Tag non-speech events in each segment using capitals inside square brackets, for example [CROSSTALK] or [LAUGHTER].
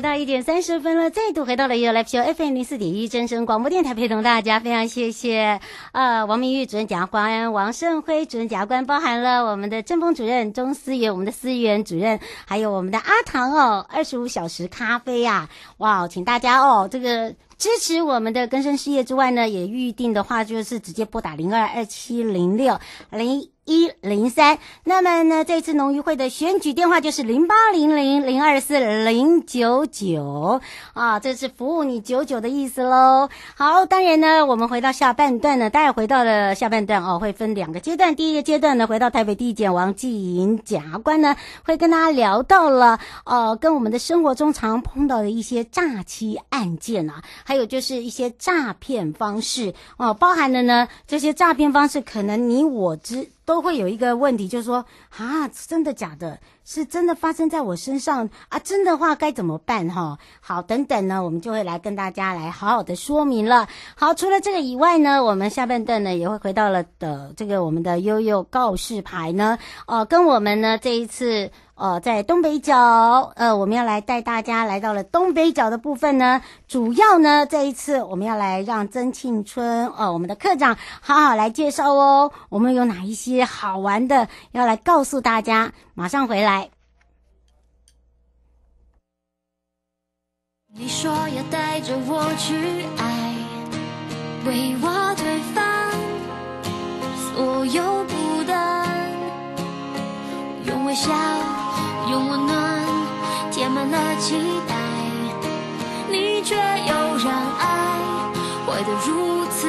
来到一点三十分了，再度回到了 You Live Show FM 零四点一真声广播电台，陪同大家，非常谢谢呃王明玉主任检察官、王胜辉主任检察官，包含了我们的政风主任钟思源，我们的思源主任，还有我们的阿唐哦，二十五小时咖啡呀、啊，哇，请大家哦这个。支持我们的更生事业之外呢，也预定的话就是直接拨打零二二七零六零一零三。那么呢，这次农渔会的选举电话就是零八零零零二四零九九啊，这是服务你九九的意思喽。好，当然呢，我们回到下半段呢，待会回到了下半段哦，会分两个阶段。第一个阶段呢，回到台北地检王继迎检察官呢，会跟大家聊到了呃，跟我们的生活中常碰到的一些诈欺案件啊。还有就是一些诈骗方式哦，包含的呢，这些诈骗方式可能你我之都会有一个问题，就是说啊，真的假的？是真的发生在我身上啊？真的话该怎么办？哈，好，等等呢，我们就会来跟大家来好好的说明了。好，除了这个以外呢，我们下半段呢也会回到了的这个我们的悠悠告示牌呢，呃，跟我们呢这一次。呃，在东北角，呃，我们要来带大家来到了东北角的部分呢。主要呢，这一次我们要来让曾庆春，呃，我们的课长好好来介绍哦。我们有哪一些好玩的要来告诉大家？马上回来。你说要带着我去爱，为我推翻所有孤单，用微笑。用温暖填满了期待，你却又让爱坏得如此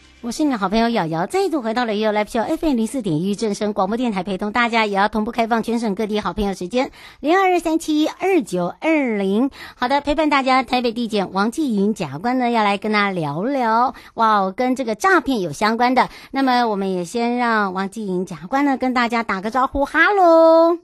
我是你的好朋友瑶瑶，再度回到了 u Live Show FM 零四点一正声广播电台，陪同大家也要同步开放全省各地好朋友时间零二二三七二九二零。好的，陪伴大家，台北地检王继云检察官呢要来跟大家聊聊哇，跟这个诈骗有相关的。那么我们也先让王继云检察官呢跟大家打个招呼，哈喽。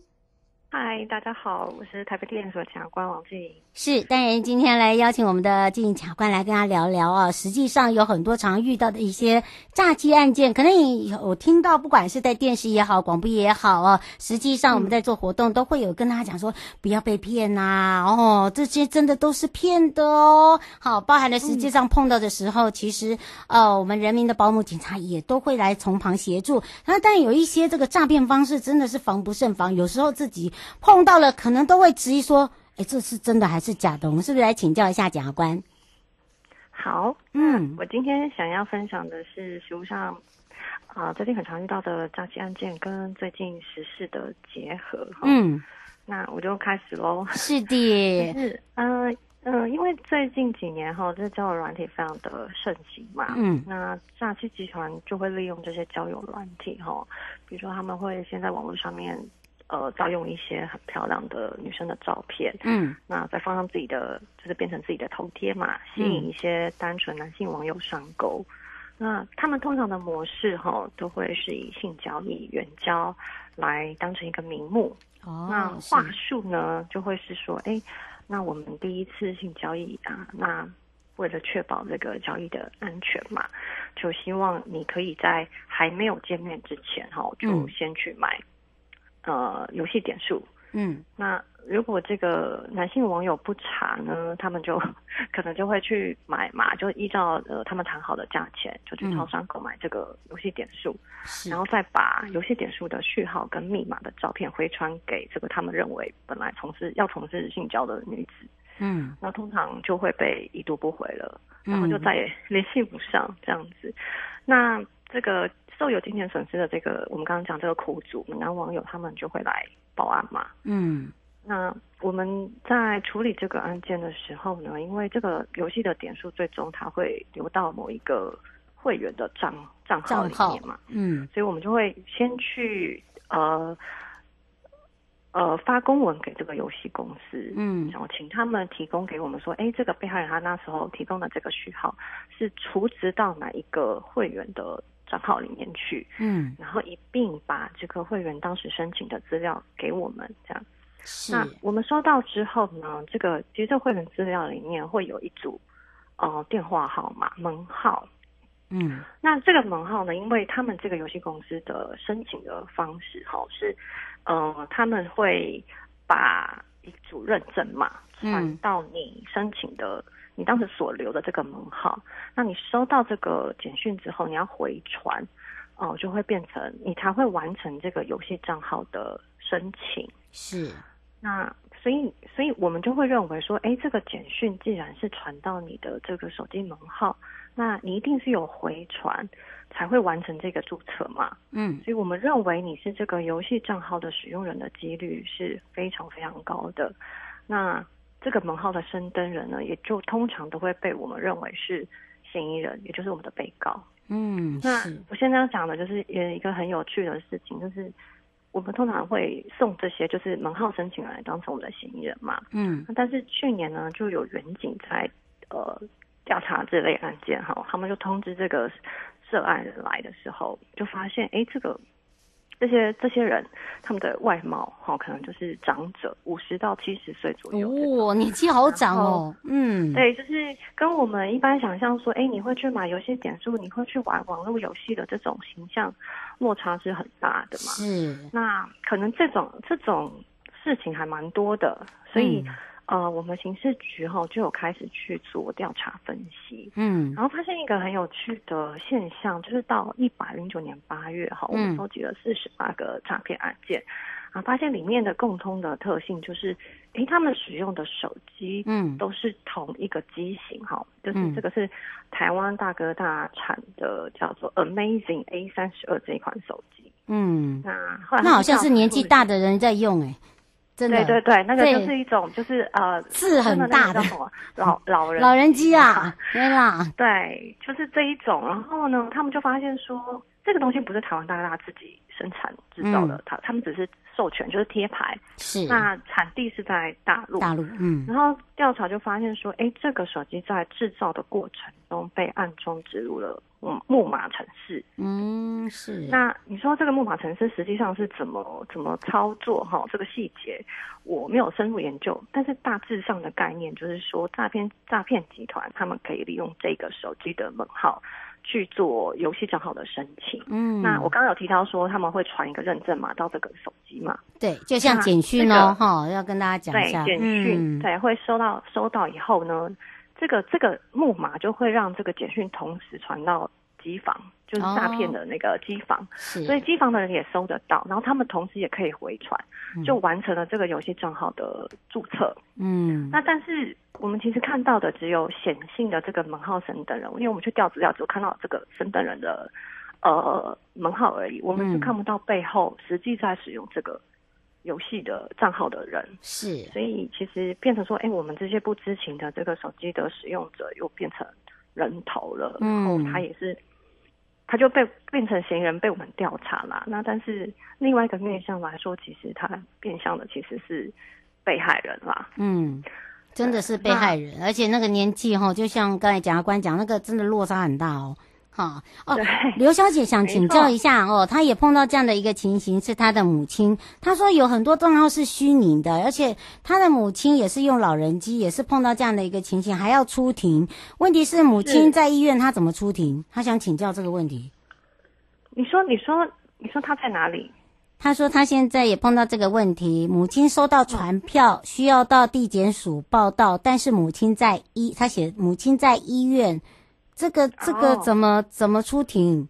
嗨，大家好，我是台北地检所检察官王继云。是，当然今天来邀请我们的继云检察官来跟他聊聊啊。实际上有很多常遇到的一些诈欺案件，可能你有听到，不管是在电视也好，广播也好啊，实际上我们在做活动都会有跟他讲说，不要被骗呐、啊，哦，这些真的都是骗的哦。好，包含了实际上碰到的时候，其实呃，我们人民的保姆警察也都会来从旁协助。那但有一些这个诈骗方式真的是防不胜防，有时候自己碰到了，可能都会质疑说。哎，这是真的还是假的？我们是不是来请教一下检察官？好，嗯，我今天想要分享的是实务上啊、呃，最近很常遇到的诈欺案件跟最近时事的结合。嗯，那我就开始喽。是的，是，嗯、呃、嗯、呃，因为最近几年哈，这交友软体非常的盛行嘛。嗯，那诈欺集团就会利用这些交友软体哈，比如说他们会先在网络上面。呃，盗用一些很漂亮的女生的照片，嗯，那再放上自己的，就是变成自己的头贴嘛，吸引一些单纯男性网友上钩。嗯、那他们通常的模式哈，都会是以性交易、远交来当成一个名目。哦，那话术呢，就会是说，哎，那我们第一次性交易啊，那为了确保这个交易的安全嘛，就希望你可以在还没有见面之前哈，就先去买。嗯呃，游戏点数，嗯，那如果这个男性网友不查呢，他们就 [LAUGHS] 可能就会去买嘛，就依照呃他们谈好的价钱，就去超商购买这个游戏点数，嗯、然后再把游戏点数的序号跟密码的照片回传给这个他们认为本来从事要从事性交的女子，嗯，那通常就会被已读不回了，然后就再也联系不上这样子，那这个。受有金钱损失的这个，我们刚刚讲这个苦主，男网友他们就会来报案嘛。嗯，那我们在处理这个案件的时候呢，因为这个游戏的点数最终它会流到某一个会员的账账号里面嘛。嗯，所以我们就会先去呃呃发公文给这个游戏公司，嗯，然后请他们提供给我们说，哎，这个被害人他那时候提供的这个序号是储值到哪一个会员的。账号里面去，嗯，然后一并把这个会员当时申请的资料给我们，这样。是。那我们收到之后呢，这个其实这会员资料里面会有一组，呃，电话号码门号，嗯，那这个门号呢，因为他们这个游戏公司的申请的方式，哈，是，呃，他们会把一组认证码传到你申请的。你当时所留的这个门号，那你收到这个简讯之后，你要回传，哦，就会变成你才会完成这个游戏账号的申请。是，那所以，所以我们就会认为说，哎，这个简讯既然是传到你的这个手机门号，那你一定是有回传才会完成这个注册嘛。嗯，所以我们认为你是这个游戏账号的使用人的几率是非常非常高的。那这个门号的申登人呢，也就通常都会被我们认为是嫌疑人，也就是我们的被告。嗯，那我现在要讲的就是也一个很有趣的事情，就是我们通常会送这些就是门号申请人来当成我们的嫌疑人嘛。嗯，但是去年呢，就有远警在呃调查这类案件哈，他们就通知这个涉案人来的时候，就发现哎这个。这些这些人，他们的外貌哈、哦，可能就是长者，五十到七十岁左右。哦，年纪好长哦。嗯，对，就是跟我们一般想象说，哎，你会去买游戏点数，你会去玩网络游戏的这种形象落差是很大的嘛。是。那可能这种这种事情还蛮多的，所以。嗯呃，我们刑事局哈就有开始去做调查分析，嗯，然后发现一个很有趣的现象，就是到一百零九年八月哈，我们收集了四十八个诈骗案件，啊、嗯，发现里面的共通的特性就是，诶，他们使用的手机，嗯，都是同一个机型哈，嗯、就是这个是台湾大哥大产的，叫做 Amazing A 三十二这一款手机，嗯，那后来那好像是年纪大的人在用诶、欸真的，对对对，那个就是一种就是呃字很大的。老 [LAUGHS] 老人。老人机啊，[LAUGHS] 对啦，对，就是这一种。然后呢，他们就发现说，这个东西不是台湾大哥大自己生产制造的，他、嗯、他们只是授权，就是贴牌。是。那产地是在大陆。大陆，嗯。然后调查就发现说，哎，这个手机在制造的过程中被暗中植入了嗯木马城市。嗯，是。那你说这个木马城市实际上是怎么怎么操作？哈，这个细节我没有深入研究，但是大致上的概念就是说，诈骗诈骗集团他们可以利用这个手机的门号。去做游戏账号的申请，嗯，那我刚刚有提到说他们会传一个认证码到这个手机嘛？对，就像简讯哦，哈、这个，要跟大家讲一下，对，简讯、嗯，对，会收到收到以后呢，这个这个木马就会让这个简讯同时传到机房。就是诈骗的那个机房，哦，所以机房的人也收得到，然后他们同时也可以回传，就完成了这个游戏账号的注册。嗯，那但是我们其实看到的只有显性的这个门号升等人，因为我们去调资料只有看到这个升等人的呃门号而已，我们是看不到背后实际在使用这个游戏的账号的人。是，所以其实变成说，哎，我们这些不知情的这个手机的使用者又变成人头了，然后他也是。他就被变成嫌疑人被我们调查啦，那但是另外一个面向来说，其实他变相的其实是被害人啦。嗯，真的是被害人，而且那个年纪哈，就像刚才检察官讲，那个真的落差很大哦。好哦，刘小姐想请教一下哦，她也碰到这样的一个情形，是她的母亲。她说有很多账号是虚拟的，而且她的母亲也是用老人机，也是碰到这样的一个情形，还要出庭。问题是母亲在医院，她怎么出庭？她想请教这个问题。你说，你说，你说她在哪里？她说她现在也碰到这个问题，母亲收到传票，需要到地检署报到，但是母亲在医，她写母亲在医院。这个这个怎么、oh. 怎么出庭？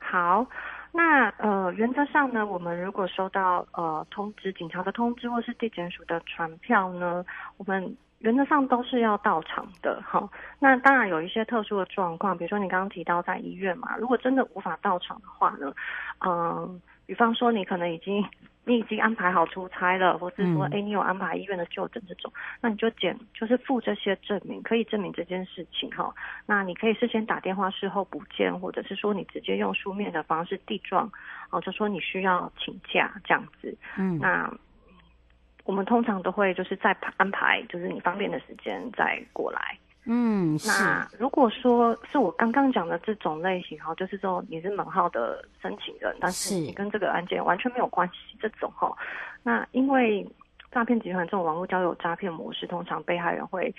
好，那呃原则上呢，我们如果收到呃通知，警察的通知或是地检署的传票呢，我们原则上都是要到场的。哈，那当然有一些特殊的状况，比如说你刚刚提到在医院嘛，如果真的无法到场的话呢，嗯、呃，比方说你可能已经。[LAUGHS] 你已经安排好出差了，或是说，哎、欸，你有安排医院的就诊这种，那你就检，就是附这些证明，可以证明这件事情哈。那你可以事先打电话，事后补件，或者是说你直接用书面的方式递状，哦，就说你需要请假这样子。嗯，那我们通常都会就是再安排，就是你方便的时间再过来。嗯，那如果说是我刚刚讲的这种类型哈，就是说你是门号的申请人，但是你跟这个案件完全没有关系，这种哈，那因为诈骗集团这种网络交友诈骗模式，通常被害人会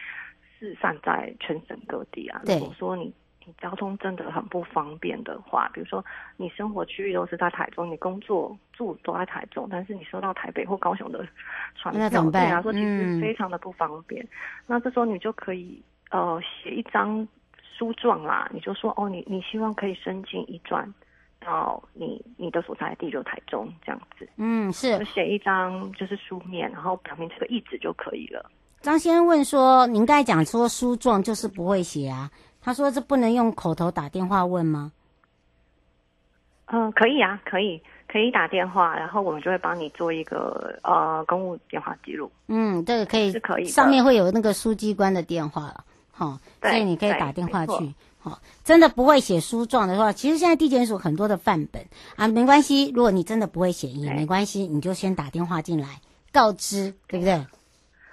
四散在全省各地啊。如果说你你交通真的很不方便的话，比如说你生活区域都是在台中，你工作住都在台中，但是你收到台北或高雄的传票，对啊，说其实非常的不方便。嗯、那这时候你就可以。呃，写一张书状啦，你就说哦，你你希望可以申请移转到你你的所在地就台中这样子。嗯，是。就写一张就是书面，然后表明这个意思就可以了。张先生问说，您刚才讲说书状就是不会写啊？他说这不能用口头打电话问吗？嗯、呃，可以啊，可以，可以打电话，然后我们就会帮你做一个呃公务电话记录。嗯，这个可以是可以，上面会有那个书记官的电话了。好，所以你可以打电话去。好，真的不会写书状的话，其实现在地检署很多的范本啊，没关系。如果你真的不会写也没关系，你就先打电话进来告知，对不对？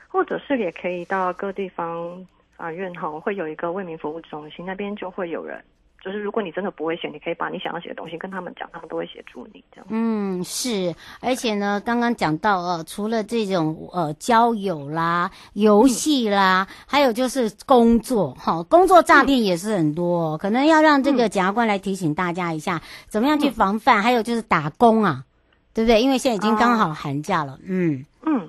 或者是也可以到各地方法院哈，会有一个为民服务中心，那边就会有人。就是如果你真的不会写，你可以把你想要写的东西跟他们讲，他们都会协助你这样。嗯，是，而且呢，刚刚讲到呃，除了这种呃交友啦、游戏啦、嗯，还有就是工作哈，工作诈骗也是很多，嗯，可能要让这个检察官来提醒大家一下，嗯，怎么样去防范，嗯。还有就是打工啊，对不对？因为现在已经刚好寒假了，嗯嗯。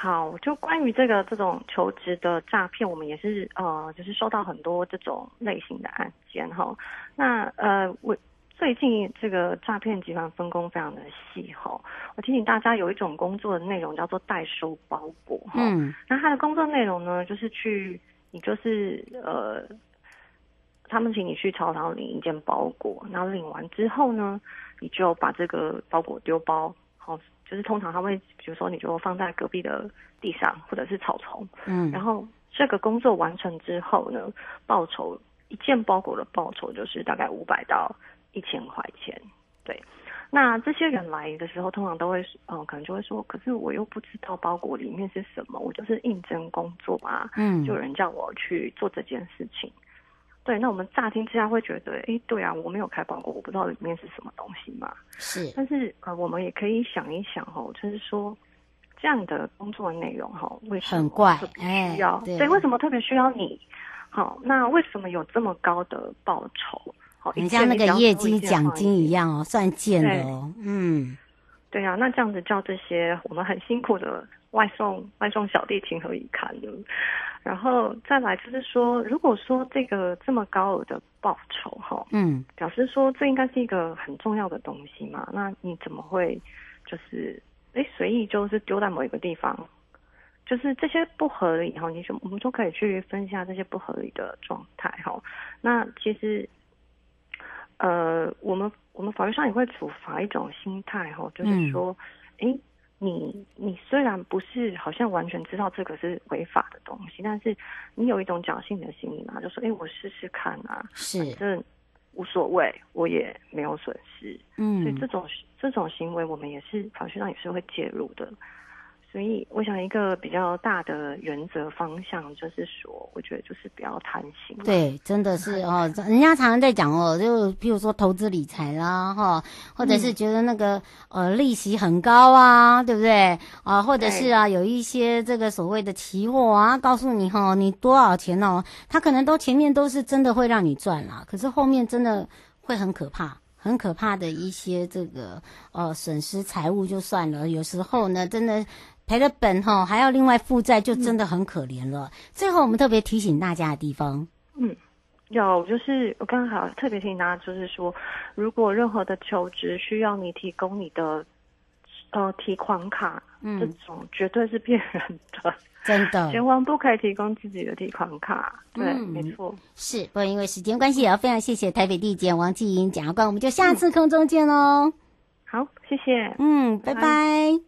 好，就关于这个这种求职的诈骗，我们也是呃，就是收到很多这种类型的案件哈。那呃，我最近这个诈骗集团分工非常的细哈。我提醒大家，有一种工作的内容叫做代收包裹哈。嗯。那他的工作内容呢，就是去你就是呃，他们请你去超商领一件包裹，然后领完之后呢，你就把这个包裹丢包。就是通常他会，比如说你就放在隔壁的地上或者是草丛，嗯，然后这个工作完成之后呢，报酬一件包裹的报酬就是大概五百到一千块钱，对。那这些人来的时候，通常都会，嗯，可能就会说，可是我又不知道包裹里面是什么，我就是应征工作啊，嗯，就有人叫我去做这件事情。对，那我们乍听之下会觉得，哎，对啊，我没有开包裹，我不知道里面是什么东西嘛。是，但是呃，我们也可以想一想哦，就是说这样的工作内容哈，为什么特别需要？哎、对，对，为什么特别需要你？好，那为什么有这么高的报酬？很像那个业绩奖金一样哦，算贱的哦。嗯，对啊，那这样子叫这些我们很辛苦的外送 [LAUGHS] 外送小弟情何以堪呢？然后再来就是说，如果说这个这么高额的报酬哈，嗯，表示说这应该是一个很重要的东西嘛？那你怎么会就是哎随意就是丢在某一个地方？就是这些不合理哈，你就我们就可以去分析下这些不合理的状态哈。那其实。呃，我们我们法律上也会处罚一种心态哈，就是说，哎、嗯，你你虽然不是好像完全知道这个是违法的东西，但是你有一种侥幸的心理嘛，就说，哎，我试试看啊，是，反正无所谓，我也没有损失，嗯，所以这种这种行为，我们也是法律上也是会介入的。所以，我想一个比较大的原则方向就是说，我觉得就是不要贪心。对，真的是 [LAUGHS] 哦，人家常常在讲哦，就譬如说投资理财啦，哈，或者是觉得那个、嗯、呃利息很高啊，对不对？啊，或者是啊有一些这个所谓的期货啊，告诉你哈，你多少钱哦，他可能都前面都是真的会让你赚啦，可是后面真的会很可怕，很可怕的一些这个呃损失财物就算了，有时候呢，真的。赔了本哈，还要另外负债，就真的很可怜了。嗯、最后，我们特别提醒大家的地方，嗯，有就是我刚刚好特别提醒大家，就是说，如果任何的求职需要你提供你的呃提款卡，嗯，这种绝对是骗人的，真的，千万不可以提供自己的提款卡。对，嗯、没错，是。不过因为时间关系，也要非常谢谢台北地检王纪英检察官，我们就下次空中见喽、嗯。好，谢谢。嗯，拜拜。拜拜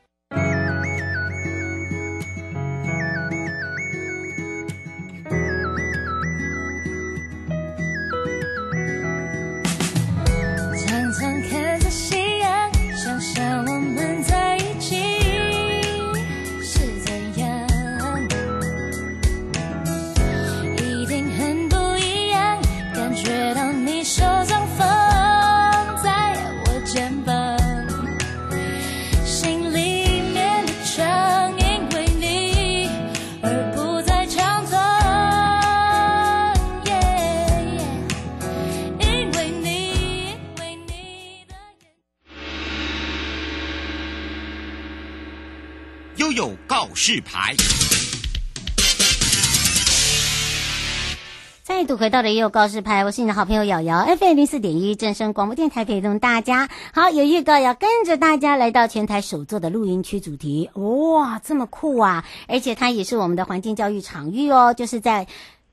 再度回到的也有告示牌，我是你的好朋友瑶瑶，FM 零四点一正声广播电台陪同大家。好，有预告要跟着大家来到前台首座的录音区主题，哇，这么酷啊！而且它也是我们的环境教育场域哦，就是在。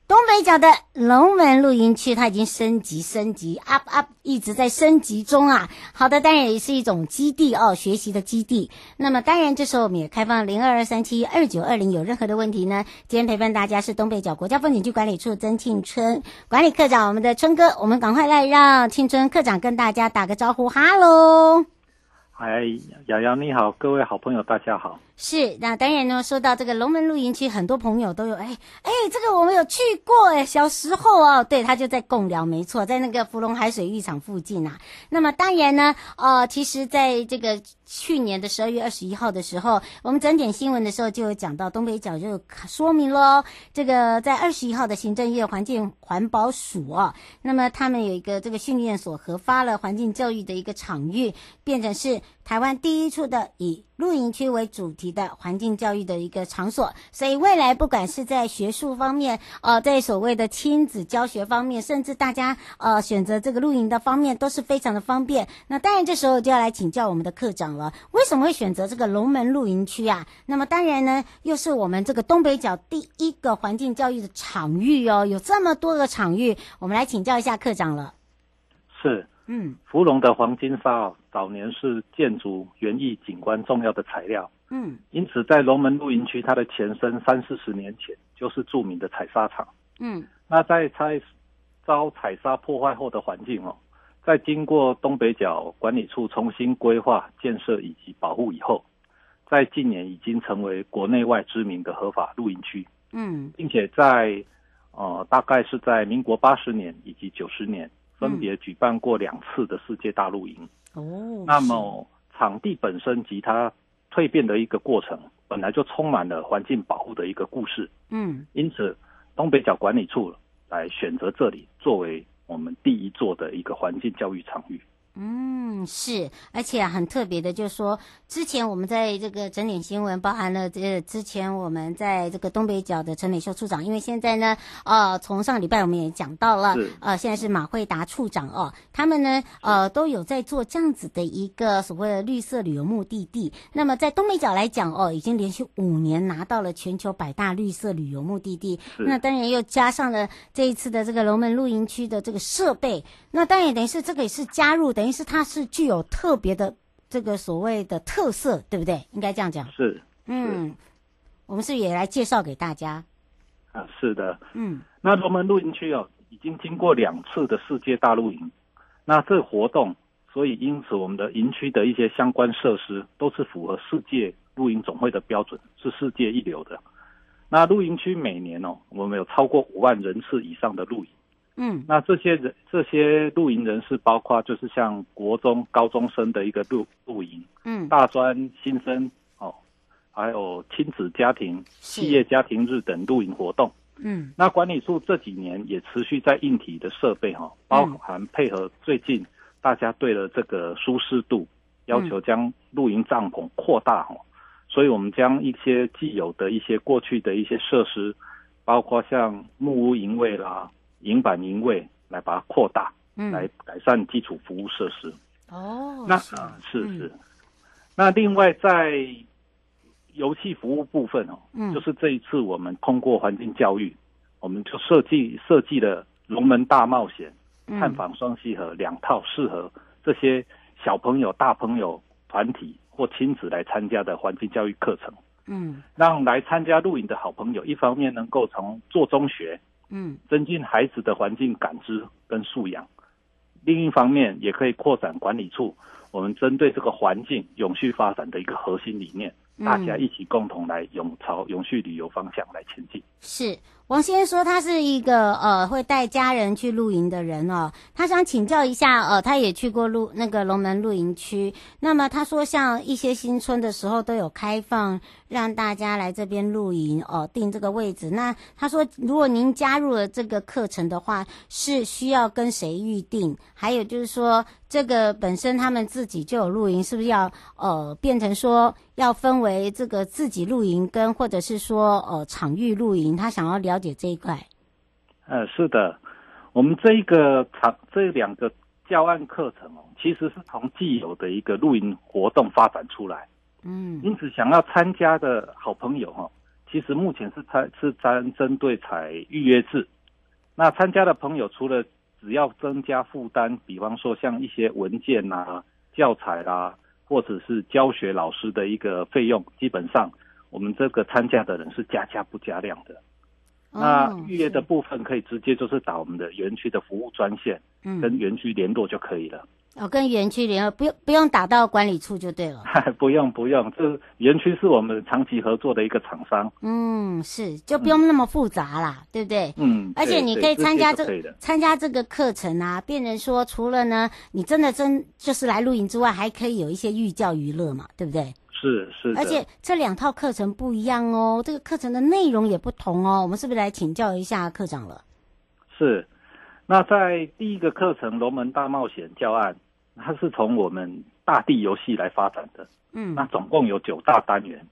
东北角的龙门露营区，它已经升级升级，up up，一直在升级中啊。好的，当然也是一种基地哦，学习的基地。那么当然，这时候我们也开放零二二三七二九二零，有任何的问题呢？今天陪伴大家是东北角国家风景区管理处曾庆春管理科长，我们的春哥，我们赶快来让庆春科长跟大家打个招呼，哈喽。嗨，瑶瑶你好，各位好朋友大家好。是，那当然呢，说到这个龙门露营区，很多朋友都有，哎哎，这个我们有去过，哎，小时候哦，对，他就在贡寮，没错，在那个福隆海水浴场附近啊。那么当然呢，呃，其实在这个去年的十二月二十一号的时候，我们整点新闻的时候就有讲到东北角就说明了，这个在二十一号的行政院环境环保署啊，那么他们有一个这个训练所核发了环境教育的一个场域，变成是。台湾第一处的以露营区为主题的环境教育的一个场所，所以未来不管是在学术方面，呃，在所谓的亲子教学方面，甚至大家呃选择这个露营的方面，都是非常的方便。那当然这时候就要来请教我们的课长了，为什么会选择这个龙门露营区啊？那么当然呢，又是我们这个东北角第一个环境教育的场域哦，有这么多个场域，我们来请教一下课长了。是。嗯，芙蓉的黄金沙哦早年是建筑园艺景观重要的材料。嗯，因此在龙门露营区，它的前身三四十年前就是著名的采砂场。嗯，那在采遭采砂破坏后的环境哦，在经过东北角管理处重新规划建设以及保护以后，在近年已经成为国内外知名的合法露营区。嗯，并且在呃大概是在民国八十年以及九十年。分别举办过两次的世界大露营。哦，那么场地本身及它蜕变的一个过程，本来就充满了环境保护的一个故事。嗯，因此东北角管理处来选择这里作为我们第一座的一个环境教育场域。嗯，是，而且很特别的，就是说，之前我们在这个整点新闻包含了这之前我们在这个东北角的陈美秀处长，因为现在呢，呃，从上礼拜我们也讲到了，呃，现在是马惠达处长哦，他们呢，呃，都有在做这样子的一个所谓的绿色旅游目的地。那么在东北角来讲哦，已经连续五年拿到了全球百大绿色旅游目的地。那当然又加上了这一次的这个龙门露营区的这个设备，那当然等于是这个也是加入等于。是，它是具有特别的这个所谓的特色，对不对？应该这样讲。是，嗯，我们是也来介绍给大家？啊，是的，嗯，那龙门露营区哦，已经经过两次的世界大露营，那这活动，所以因此我们的营区的一些相关设施都是符合世界露营总会的标准，是世界一流的。那露营区每年哦，我们有超过五万人次以上的露营。嗯，那这些人，这些露营人士包括就是像国中高中生的一个露露营，嗯，大专新生哦，还有亲子家庭、企业家庭日等露营活动。嗯，那管理处这几年也持续在硬体的设备哈，包含配合最近大家对了这个舒适度要求，将露营帐篷扩大哈，所以我们将一些既有的一些过去的一些设施，包括像木屋营位啦。营板营位来把它扩大，嗯，来改善基础服务设施。哦，那啊是是，嗯、那另外在游戏服务部分哦，嗯，就是这一次我们通过环境教育，我们就设计设计了龙门大冒险、探访双溪河两套适合这些小朋友、大朋友团体或亲子来参加的环境教育课程。嗯，让来参加露营的好朋友，一方面能够从做中学。嗯，增进孩子的环境感知跟素养，另一方面也可以扩展管理处我们针对这个环境永续发展的一个核心理念，大家一起共同来永朝永续旅游方向来前进。是。王先生说他是一个呃会带家人去露营的人哦，他想请教一下呃，他也去过露那个龙门露营区，那么他说像一些新村的时候都有开放让大家来这边露营哦，定这个位置。那他说如果您加入了这个课程的话，是需要跟谁预定？还有就是说这个本身他们自己就有露营，是不是要呃变成说要分为这个自己露营跟或者是说呃场域露营？他想要了。解这一块，呃，是的，我们这一个场这两个教案课程哦，其实是从既有的一个露营活动发展出来，嗯，因此想要参加的好朋友哈，其实目前是参是针针对采预约制，那参加的朋友除了只要增加负担，比方说像一些文件呐、啊、教材啦、啊，或者是教学老师的一个费用，基本上我们这个参加的人是加价不加量的。那预约的部分可以直接就是打我们的园区的服务专线，嗯，跟园区联络就可以了。哦，跟园区联合，不用不用打到管理处就对了。[LAUGHS] 不用不用，这园区是我们长期合作的一个厂商。嗯，是，就不用那么复杂啦，嗯、对不对？嗯。而且你可以参加这参加这个课程啊，变成说除了呢，你真的真就是来露营之外，还可以有一些寓教于乐嘛，对不对？是是，而且这两套课程不一样哦，这个课程的内容也不同哦。我们是不是来请教一下课长了？是，那在第一个课程《龙门大冒险》教案，它是从我们大地游戏来发展的。嗯，那总共有九大单元，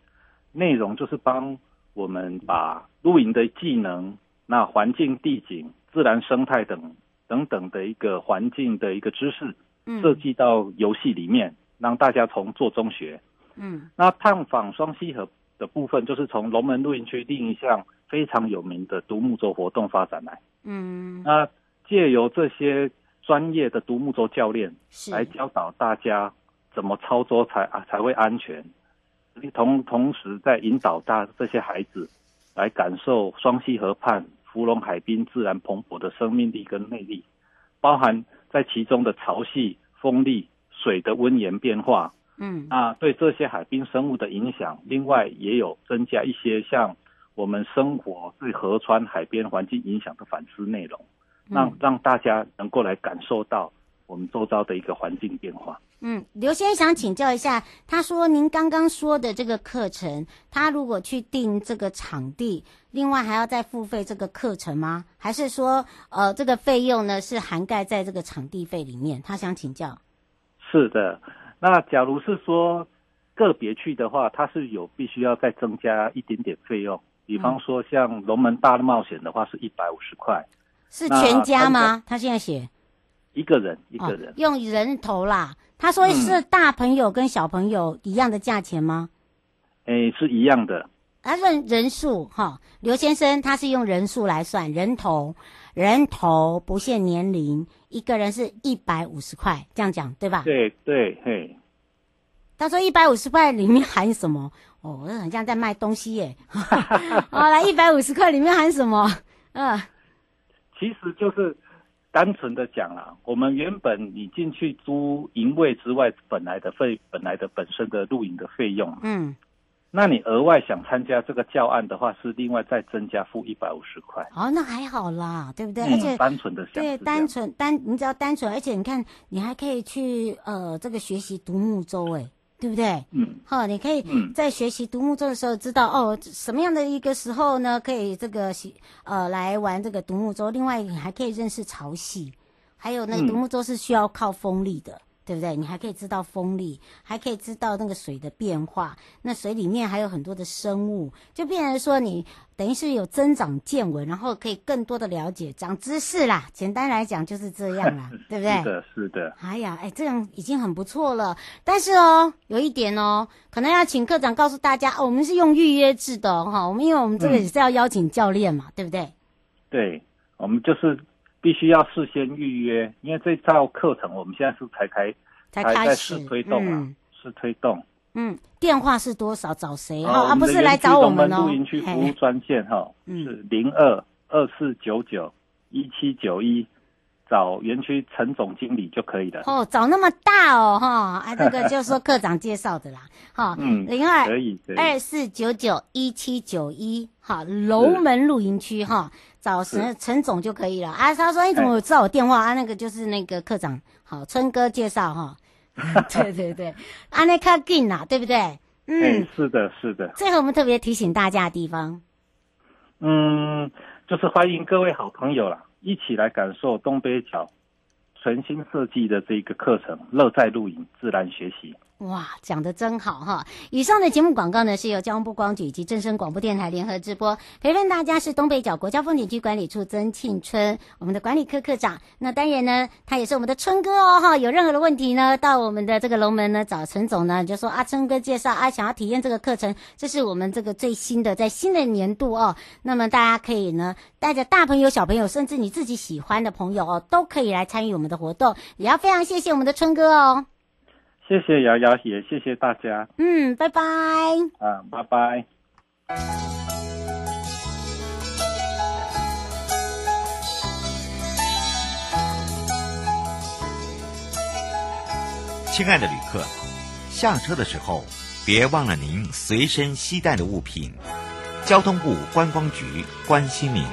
内容就是帮我们把露营的技能、那环境、地景、自然生态等等等的一个环境的一个知识，设计到游戏里面，让大家从做中学。嗯，那探访双溪河的部分，就是从龙门露营区另一项非常有名的独木舟活动发展来。嗯，那借由这些专业的独木舟教练来教导大家怎么操作才啊才会安全，同同时在引导大这些孩子来感受双溪河畔芙蓉海滨自然蓬勃的生命力跟魅力，包含在其中的潮汐、风力、水的温盐变化。嗯，啊，对这些海滨生物的影响，另外也有增加一些像我们生活对河川海边环境影响的反思内容，让让大家能够来感受到我们周遭的一个环境变化。嗯，刘先生想请教一下，他说您刚刚说的这个课程，他如果去订这个场地，另外还要再付费这个课程吗？还是说，呃，这个费用呢是涵盖在这个场地费里面？他想请教。是的。那假如是说个别去的话，它是有必须要再增加一点点费用。比方说像龙门大冒险的话是一百五十块，是全家吗？他现在写一个人一个人、哦、用人头啦。他说是大朋友跟小朋友一样的价钱吗？哎、嗯，是一样的。他认人数哈，刘先生他是用人数来算人头，人头不限年龄，一个人是一百五十块，这样讲对吧？对对嘿。他说一百五十块里面含什么？哦，我很像在卖东西耶。[LAUGHS] 好，来一百五十块里面含什么？嗯，其实就是单纯的讲啊，我们原本你进去租营位之外，本来的费，本来的本身的露营的费用，嗯。那你额外想参加这个教案的话，是另外再增加付一百五十块。哦，那还好啦，对不对？嗯、而且单纯的想对，单纯单，你只要单纯，而且你看，你还可以去呃这个学习独木舟，哎，对不对？嗯。好，你可以在学习独木舟的时候知道、嗯、哦，什么样的一个时候呢，可以这个呃来玩这个独木舟。另外，你还可以认识潮汐，还有那个独木舟是需要靠风力的。嗯对不对？你还可以知道风力，还可以知道那个水的变化。那水里面还有很多的生物，就变成说你等于是有增长见闻，然后可以更多的了解、长知识啦。简单来讲就是这样啦，[LAUGHS] 对不对？是的，是的。哎呀，哎，这样已经很不错了。但是哦，有一点哦，可能要请课长告诉大家，哦，我们是用预约制的哈、哦。我们因为我们这个也是要邀请教练嘛，嗯、对不对？对，我们就是。必须要事先预约，因为这套课程我们现在是才开，才开始在试推动啊，试、嗯、推动。嗯，电话是多少？找谁？啊，不是来找我们哦。露营区服务专线哈，是零二二四九九一七九一，找园区陈总经理就可以了。哦，找那么大哦，哈，啊，这个就是说课长介绍的啦，[LAUGHS] 哈，嗯，零二二四九九一七九一，好，龙门露营区哈。找陈陈总就可以了啊！他说：“你怎么知道我电话啊？那个就是那个课长，好，春哥介绍哈。[LAUGHS] 对对对，啊，那卡近呐，对不对？嗯，是的，是的。最后我们特别提醒大家的地方，嗯，就是欢迎各位好朋友啦，一起来感受东北角全新设计的这个课程——乐在露营，自然学习。”哇，讲得真好哈！以上的节目广告呢，是由交通部光局以及正声广播电台联合直播。陪伴大家是东北角国家风景区管理处曾庆春，我们的管理科科长。那当然呢，他也是我们的春哥哦哈！有任何的问题呢，到我们的这个龙门呢找陈总呢，就说啊，春哥介绍啊，想要体验这个课程，这是我们这个最新的，在新的年度哦。那么大家可以呢，带着大朋友、小朋友，甚至你自己喜欢的朋友哦，都可以来参与我们的活动。也要非常谢谢我们的春哥哦。谢谢瑶瑶，也谢谢大家。嗯，拜拜。啊，拜拜。亲爱的旅客，下车的时候别忘了您随身携带的物品。交通部观光局关心您。